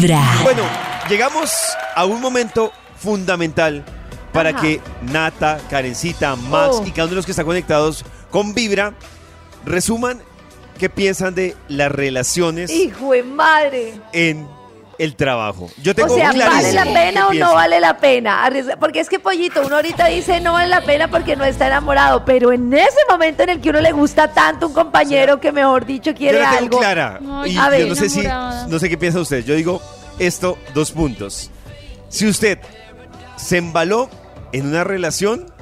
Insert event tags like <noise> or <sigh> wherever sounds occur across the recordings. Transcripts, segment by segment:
Vibra. Bueno, llegamos a un momento fundamental para Ajá. que Nata, Karencita, Max Oh. y cada uno de los que están conectados con Vibra resuman qué piensan de las relaciones Hijo de madre. en el trabajo. Yo tengo O sea, ¿vale la pena o no vale la pena? Porque es que, Pollito, uno ahorita dice no vale la pena porque no está enamorado, pero en ese momento en el que uno le gusta tanto un compañero que, mejor dicho, Yo quiere la tengo algo. clara. Ay, y a yo ver. no sé si, no sé qué piensa usted. Yo digo esto, dos puntos. Si usted se embaló en una relación,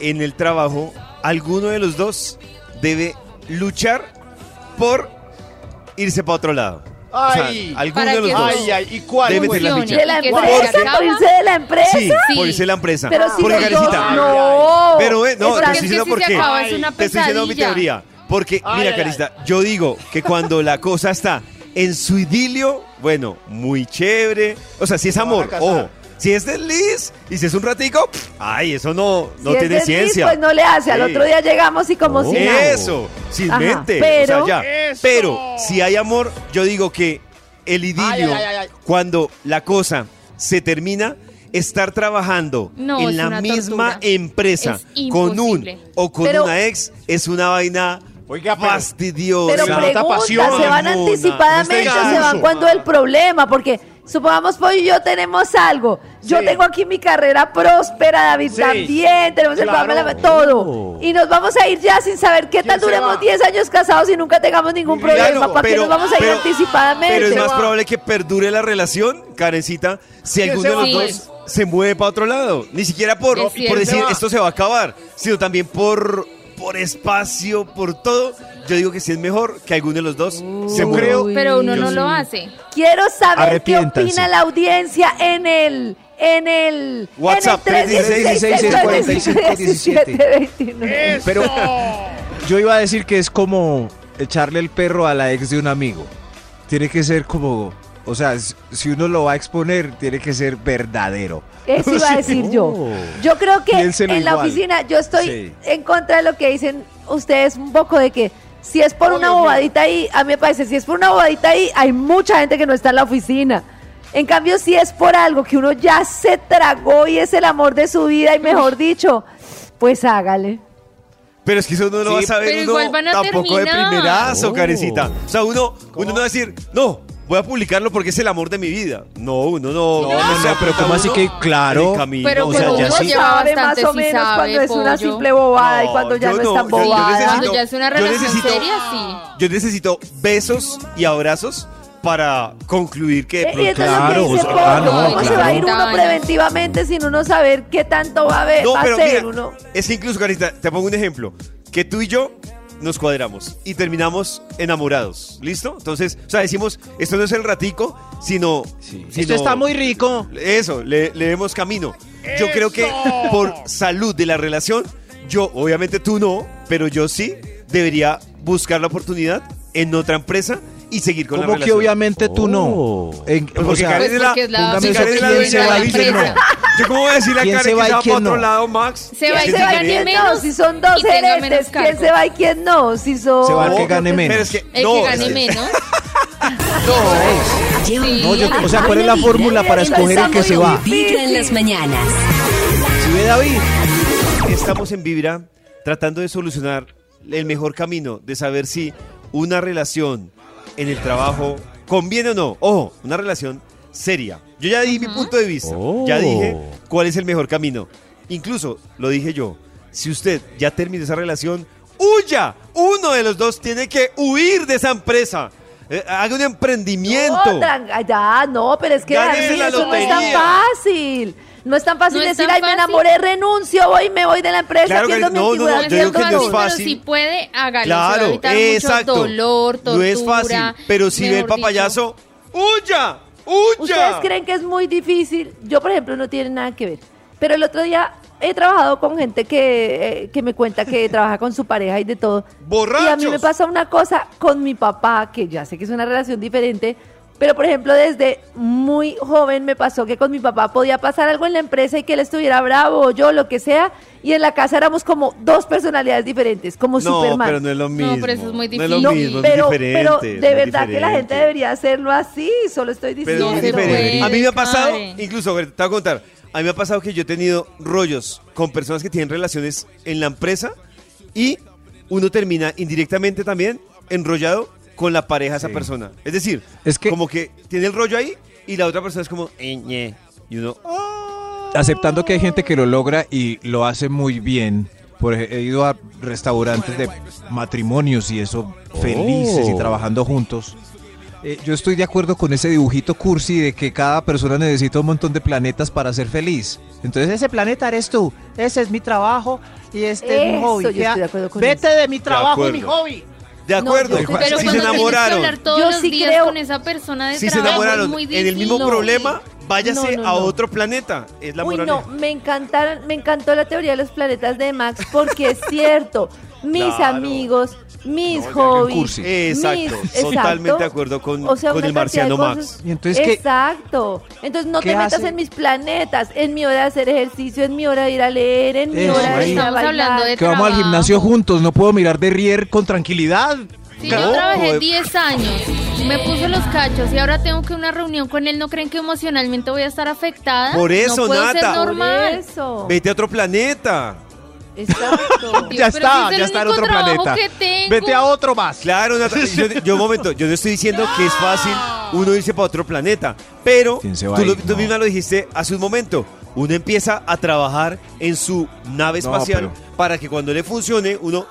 en el trabajo, alguno de los dos debe luchar por irse para otro lado. O sea, Ay. alguno de los dos. Ay, ay, ¿y cuál? Debe ser la Funcione. ¿De la empresa? ¿Por irse de la empresa? Sí, Sí. por irse la empresa. Pero si Porque, Karencita, no. Pero, eh, no, Porque te es estoy diciendo por qué. Te estoy diciendo mi teoría. Porque, Ay, mira, Carista, yo digo que cuando la cosa está en su idilio, bueno, muy chévere. O sea, si es amor, ojo. Si es desliz y si es un ratico, pff, ay, eso no, no Si es tiene desliz, ciencia. Pues no le hace. Al Sí. otro día llegamos y como si nada. Eso, sin Ajá, mente. pero- o sea, ya. Pero si hay amor, yo digo que el idilio, Ay, ay, ay, ay. cuando la cosa se termina, estar trabajando No, en es la misma tortura. empresa Es con un o con Pero- una ex es una vaina Oiga, pero- fastidiosa. Pero Se nota pregunta, ¿se van anticipadamente No se van cuando el problema? Porque supongamos, Pollo y yo tenemos algo. Yo Sí. tengo aquí mi carrera próspera, David Sí. también, tenemos el programa, todo. Y nos vamos a ir ya sin saber qué ¿Quién tal duremos va? 10 años casados y nunca tengamos ningún Claro, problema. ¿Para qué pero- nos vamos a ir pero- anticipadamente? Pero es más probable que perdure la relación, Karencita, si ¿Quién alguno se de los dos se mueve para otro lado. Ni siquiera por, por decir esto se va a acabar, sino también por, por espacio, por todo. Yo digo que sí es mejor que alguno de los dos se Yo creo- Pero uno Yo no sí. lo hace. Quiero saber qué Arrepiéntanse. opina la audiencia en el en el WhatsApp, en el 316-645-1729. Pero yo iba a decir que es como echarle el perro a la ex de un amigo. Tiene que ser como, o sea, s- si uno lo va a exponer, tiene que ser verdadero. Eso iba a <laughs> decir yo. Oh. Yo creo que Piénselo en la igual. oficina yo estoy Sí. en contra de lo que dicen ustedes un poco de que si es por Oh, una bobadita ahí, a mí me parece, si es por una bobadita ahí, hay mucha gente que no está en la oficina. En cambio, si es por algo que uno ya se tragó y es el amor de su vida y mejor dicho, pues hágale. Pero es que eso no lo Sí, va a saber pero uno igual van a tampoco de primerazo, Oh. Karencita. O sea, uno, uno no va a decir, no, voy a publicarlo porque es el amor de mi vida. No, uno no. No, no, no, pero ¿cómo así que claro? Camino. Pero o sea, como ya uno sí. lleva sabe bastante, más o menos sabe, cuando es una pollo. simple bobada y cuando ya no, no, es tan yo- yo bobada. necesito- Cuando ya es una relación necesito- seria, sí. Yo necesito besos y abrazos para concluir que Eh, Y Claro, que dice ah, no, ¿cómo se va a ir uno preventivamente sin uno saber qué tanto va a, ver, No, va a mira, uno? es incluso, Carita, te pongo un ejemplo. Que tú y yo nos cuadramos y terminamos enamorados. ¿Listo? Entonces, o sea, decimos, esto no es el ratico, sino... sino- Esto está muy rico. Eso, le, le demos camino. Yo creo que por salud de la relación, yo, obviamente tú no, pero yo sí debería buscar la oportunidad en otra empresa y seguir con la Como que relación. obviamente tú no. Oh. En- Pues o porque sea, Karen Pues es la- porque es la póngame Si eso, Karen es la ¿quién dueña se dice no. Yo cómo voy a decirle a ¿Quién Karen se que va se y va quién otro no? lado, Max? Se va y ¿Quién se se va quién menos. no? Si son dos y tenga menos gerentes, ¿quién cargo. se va y quién no? Si son... Se va el que gane Pero menos. es que, El <laughs> no, que es gane que- menos. No, yo- o sea, ¿cuál es la fórmula para escoger el que se va? Vibra en las mañanas. Si ve David, Estamos en Vibra tratando de solucionar el mejor camino de saber si una relación en el trabajo conviene o no. Ojo, una relación seria. Yo ya di mi punto de vista. Oh. Ya dije cuál es el mejor camino. Incluso lo dije yo. Si usted ya terminó esa relación, huya. Uno de los dos tiene que huir de esa empresa. Eh, haga un emprendimiento. No, ya, no, pero es que Gánese David, la eso no es tan fácil. No es tan fácil No es decir, tan ay, me enamoré, renuncio, voy y me voy de la empresa, Claro que no, no, no, digo que no es fácil. Pero si puede, hágalo. Claro, se va a evitar exacto. mucho dolor, tortura. no es fácil, pero si ve el papayazo, ¡huya! ¡huya! ¿Ustedes creen que es muy difícil? Yo, por ejemplo, no tiene nada que ver. Pero el otro día he trabajado con gente que, eh, que me cuenta que <laughs> trabaja con su pareja y de todo. ¡Borrachos! Y a mí me pasa una cosa con mi papá, que ya sé que es una relación diferente, Pero, por ejemplo, desde muy joven me pasó que con mi papá podía pasar algo en la empresa y que él estuviera bravo o yo, lo que sea, y en la casa éramos como dos personalidades diferentes, como No, Superman. pero no es lo mismo. pero eso es muy No es lo No, mismo, pero, es diferente. pero es de verdad que la gente debería hacerlo así, solo estoy Pero diciendo. es se diferente. A mí me ha pasado, incluso, a ver, te voy a contar. A mí me ha pasado que yo he tenido rollos con personas que tienen relaciones en la empresa y uno termina indirectamente también enrollado con la pareja de esa Sí. persona. Es decir, Es que- como que tiene el rollo ahí y la otra persona es como, eh, ñe. y uno, "Ah". aceptando que hay gente que lo logra y lo hace muy bien. Por he ido a restaurantes de matrimonios y eso, felices y Oh. trabajando juntos. Eh, yo estoy de acuerdo con ese dibujito cursi de que cada persona necesita un montón de planetas para ser feliz. Entonces ese planeta eres tú, ese es mi trabajo y este es mi hobby. yo estoy de acuerdo con Vete de mi trabajo y mi hobby. De acuerdo, Pero si se que enamoraron, todos Yo los sí días creo- con esa persona de si se trabajo es enamoraron muy en el mismo difícil. problema, váyase No, no, a no. otro planeta. Es la Uy, moraleja. no, me encantaron, me encantó la teoría de los planetas de Max porque es cierto. Mis Claro. amigos, mis No, hobbies, cursi. Exacto, mis- totalmente exacto. de acuerdo con, O sea, con el marciano Max. Y entonces, ¿qué? Exacto. Entonces no ¿Qué te metas hace? en mis planetas, en mi hora de hacer ejercicio, en mi hora de ir a leer, en mi hora de ir a Estamos bailar. hablando de Que vamos al gimnasio juntos, no puedo mirar de rier con tranquilidad. Si No, yo trabajé eh. 10 años, me puse los cachos y ahora tengo que una reunión con él, ¿no creen que emocionalmente voy a estar afectada? Por eso, no puedo ser Nata. Por normal. eso. Vete a otro planeta. Exacto. <laughs> Ya pero si está, es ya está en otro planeta. Vete a otro más. Claro, Nata, yo, yo un momento, yo no estoy diciendo que es fácil uno irse para otro planeta, pero ¿Quién se va tú, a lo- ir? tú No. misma lo dijiste hace un momento, uno empieza a trabajar en su nave No, espacial para que cuando le funcione uno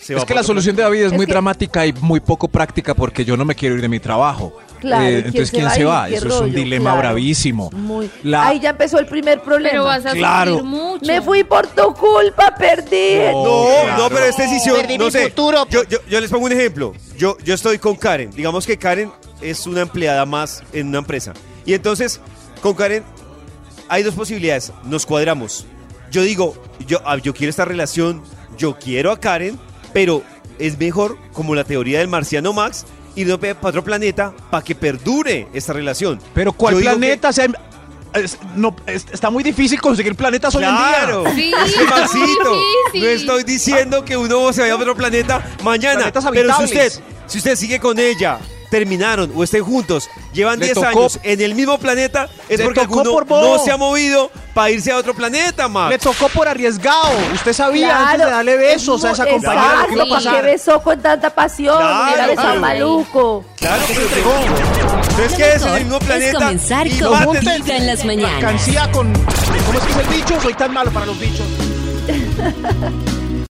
se va Es que para la otro solución de David es, Es muy que- dramática y muy poco práctica porque yo no me quiero ir de mi trabajo. Claro, ¿y Eh, quién entonces, se ¿quién va se a va? Eso es un dilema Claro. bravísimo. Muy. La- Ahí ya empezó el primer problema. Pero vas a Claro. mucho. Me fui por tu culpa, perdí. No. No, claro. no, pero esta decisión, Perdí no mi sé. futuro. Yo, yo, yo les pongo un ejemplo. Yo, yo estoy con Karen. Digamos que Karen es una empleada más en una empresa. Y entonces, con Karen hay dos posibilidades. Nos cuadramos. Yo digo, yo, ah, yo quiero esta relación, yo quiero a Karen, pero es mejor, como la teoría del marciano Max, irnos para otro planeta para que perdure esta relación. Pero ¿cuál Yo planeta? Es- no, es- está muy difícil conseguir planetas hoy en Claro, día. Sí, <laughs> es que no estoy diciendo que uno se vaya a otro planeta mañana, Planetas pero si usted, si usted sigue con ella, terminaron o estén juntos, llevan Le 10 tocó- años en el mismo planeta, es porque alguno no se ha movido para irse a otro planeta, Max. Le tocó por arriesgado. Usted sabía antes de darle besos a esa Es compañera lo que iba a exacto, ¿para pasar. qué besó con tanta pasión? Claro, Hubiera besado pero- maluco. Claro que se pegó. Entonces quédese en el mismo Es planeta comenzar y con. Vibra en las mañanas. Cancía con. ¿Cómo es que es el dicho? Soy tan malo para los dichos. <laughs>